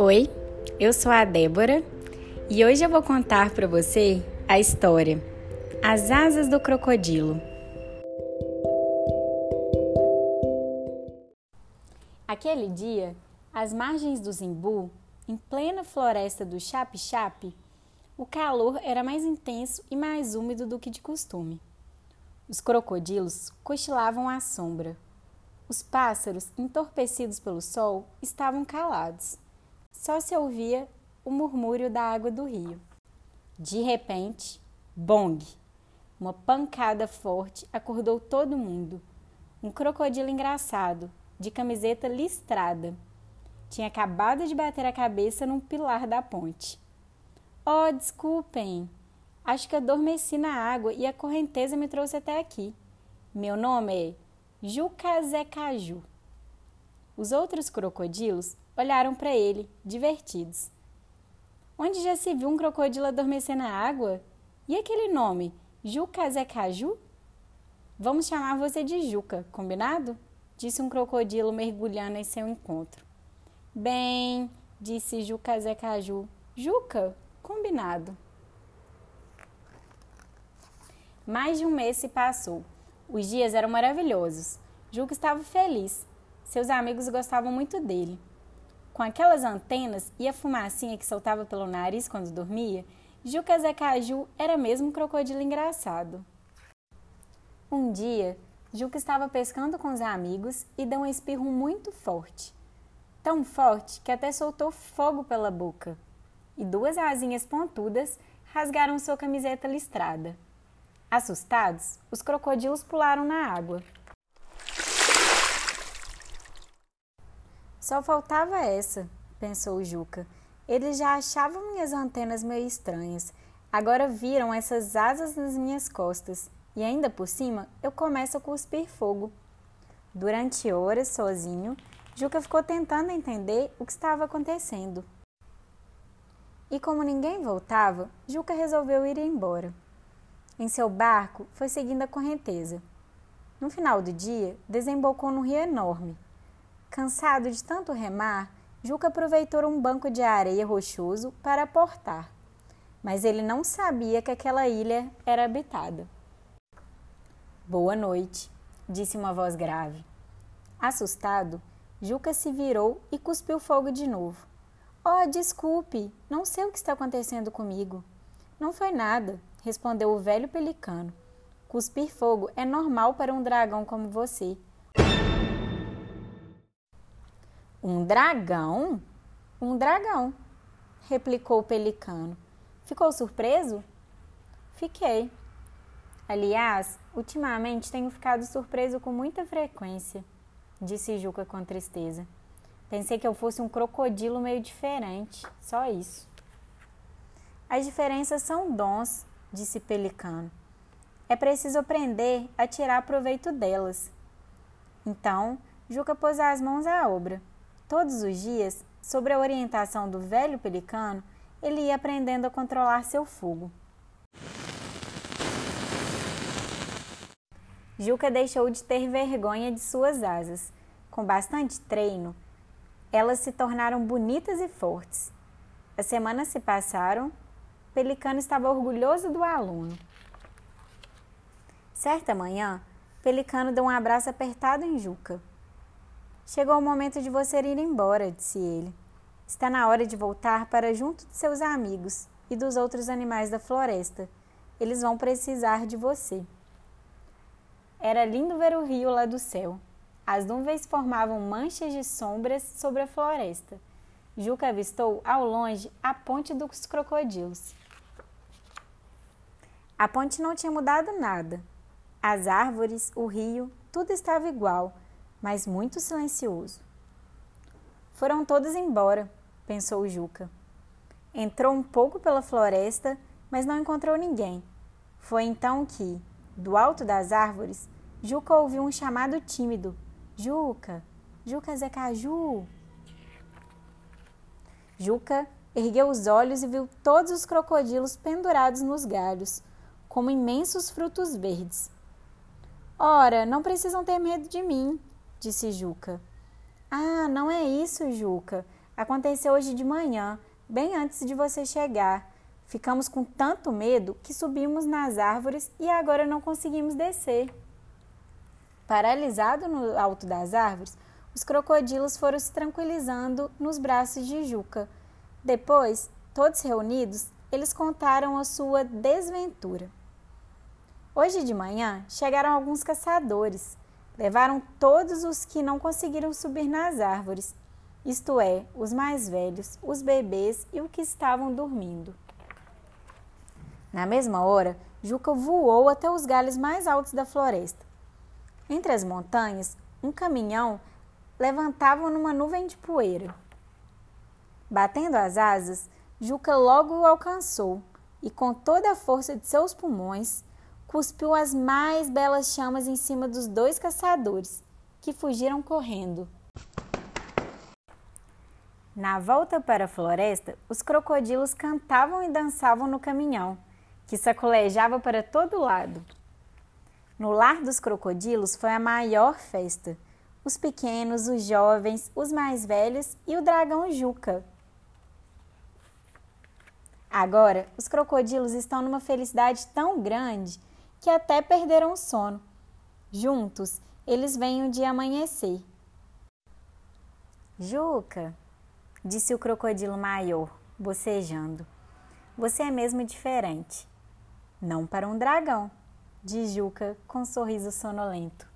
Oi, eu sou a Débora e hoje eu vou contar para você a história As Asas do Crocodilo. Aquele dia, às margens do Zimbu, em plena floresta do Chape-Chape, o calor era mais intenso e mais úmido do que de costume. Os crocodilos cochilavam à sombra. Os pássaros, entorpecidos pelo sol, estavam calados. Só se ouvia o murmúrio da água do rio. De repente, bong! Uma pancada forte acordou todo mundo. Um crocodilo engraçado, de camiseta listrada. Tinha acabado de bater a cabeça num pilar da ponte. Oh, desculpem! Acho que adormeci na água e a correnteza me trouxe até aqui. Meu nome é Jucazecaju. Os outros crocodilos olharam para ele, divertidos. Onde já se viu um crocodilo adormecer na água? E aquele nome, Jucazecaju? Vamos chamar você de Juca, combinado? Disse um crocodilo mergulhando em seu encontro. Bem, disse Jucazecaju. Juca, combinado. Mais de um mês se passou. Os dias eram maravilhosos. Juca estava feliz. Seus amigos gostavam muito dele. Com aquelas antenas e a fumacinha que soltava pelo nariz quando dormia, Juca Zacaju era mesmo um crocodilo engraçado. Um dia, Juca estava pescando com os amigos e deu um espirro muito forte. Tão forte que até soltou fogo pela boca. E duas asinhas pontudas rasgaram sua camiseta listrada. Assustados, os crocodilos pularam na água. Só faltava essa, pensou Juca. Eles já achavam minhas antenas meio estranhas. Agora viram essas asas nas minhas costas. E ainda por cima, eu começo a cuspir fogo. Durante horas, sozinho, Juca ficou tentando entender o que estava acontecendo. E como ninguém voltava, Juca resolveu ir embora. Em seu barco, foi seguindo a correnteza. No final do dia, desembocou num rio enorme. Cansado de tanto remar, Juca aproveitou um banco de areia rochoso para aportar. Mas ele não sabia que aquela ilha era habitada. Boa noite, disse uma voz grave. Assustado, Juca se virou e cuspiu fogo de novo. Oh, desculpe, não sei o que está acontecendo comigo. Não foi nada, respondeu o velho pelicano. Cuspir fogo é normal para um dragão como você. Um dragão? Um dragão, replicou o pelicano. Ficou surpreso? Fiquei. Aliás, ultimamente tenho ficado surpreso com muita frequência, disse Juca com tristeza. Pensei que eu fosse um crocodilo meio diferente, só isso. As diferenças são dons, disse Pelicano. É preciso aprender a tirar proveito delas. Então, Juca pôs as mãos à obra. Todos os dias, sob a orientação do velho pelicano, ele ia aprendendo a controlar seu fogo. Juca deixou de ter vergonha de suas asas. Com bastante treino, elas se tornaram bonitas e fortes. As semanas se passaram, Pelicano estava orgulhoso do aluno. Certa manhã, Pelicano deu um abraço apertado em Juca. Chegou o momento de você ir embora, disse ele. Está na hora de voltar para junto de seus amigos e dos outros animais da floresta. Eles vão precisar de você. Era lindo ver o rio lá do céu. As nuvens formavam manchas de sombras sobre a floresta. Juca avistou ao longe a ponte dos crocodilos. A ponte não tinha mudado nada. As árvores, o rio, tudo estava igual mas muito silencioso. Foram todos embora, pensou Juca. Entrou um pouco pela floresta, mas não encontrou ninguém. Foi então que, do alto das árvores, Juca ouviu um chamado tímido: Juca, Juca Zecaju. Juca ergueu os olhos e viu todos os crocodilos pendurados nos galhos, como imensos frutos verdes. Ora, não precisam ter medo de mim, disse Juca. Ah, não é isso, Juca. Aconteceu hoje de manhã, bem antes de você chegar. Ficamos com tanto medo que subimos nas árvores e agora não conseguimos descer. Paralisado no alto das árvores, os crocodilos foram se tranquilizando nos braços de Juca. Depois, todos reunidos, eles contaram a sua desventura. Hoje de manhã chegaram alguns caçadores. Levaram todos os que não conseguiram subir nas árvores, isto é, os mais velhos, os bebês e os que estavam dormindo. Na mesma hora, Juca voou até os galhos mais altos da floresta. Entre as montanhas, um caminhão levantava numa nuvem de poeira. Batendo as asas, Juca logo o alcançou e, com toda a força de seus pulmões, cuspiu as mais belas chamas em cima dos dois caçadores, que fugiram correndo. Na volta para a floresta, os crocodilos cantavam e dançavam no caminhão, que sacolejava para todo lado. No lar dos crocodilos foi a maior festa. Os pequenos, os jovens, os mais velhos e o dragão Juca. Agora, os crocodilos estão numa felicidade tão grande que até perderam o sono. Juntos, eles o dia amanhecer. Juca, disse o crocodilo maior, bocejando, você é mesmo diferente. Não para um dragão, disse Juca com um sorriso sonolento.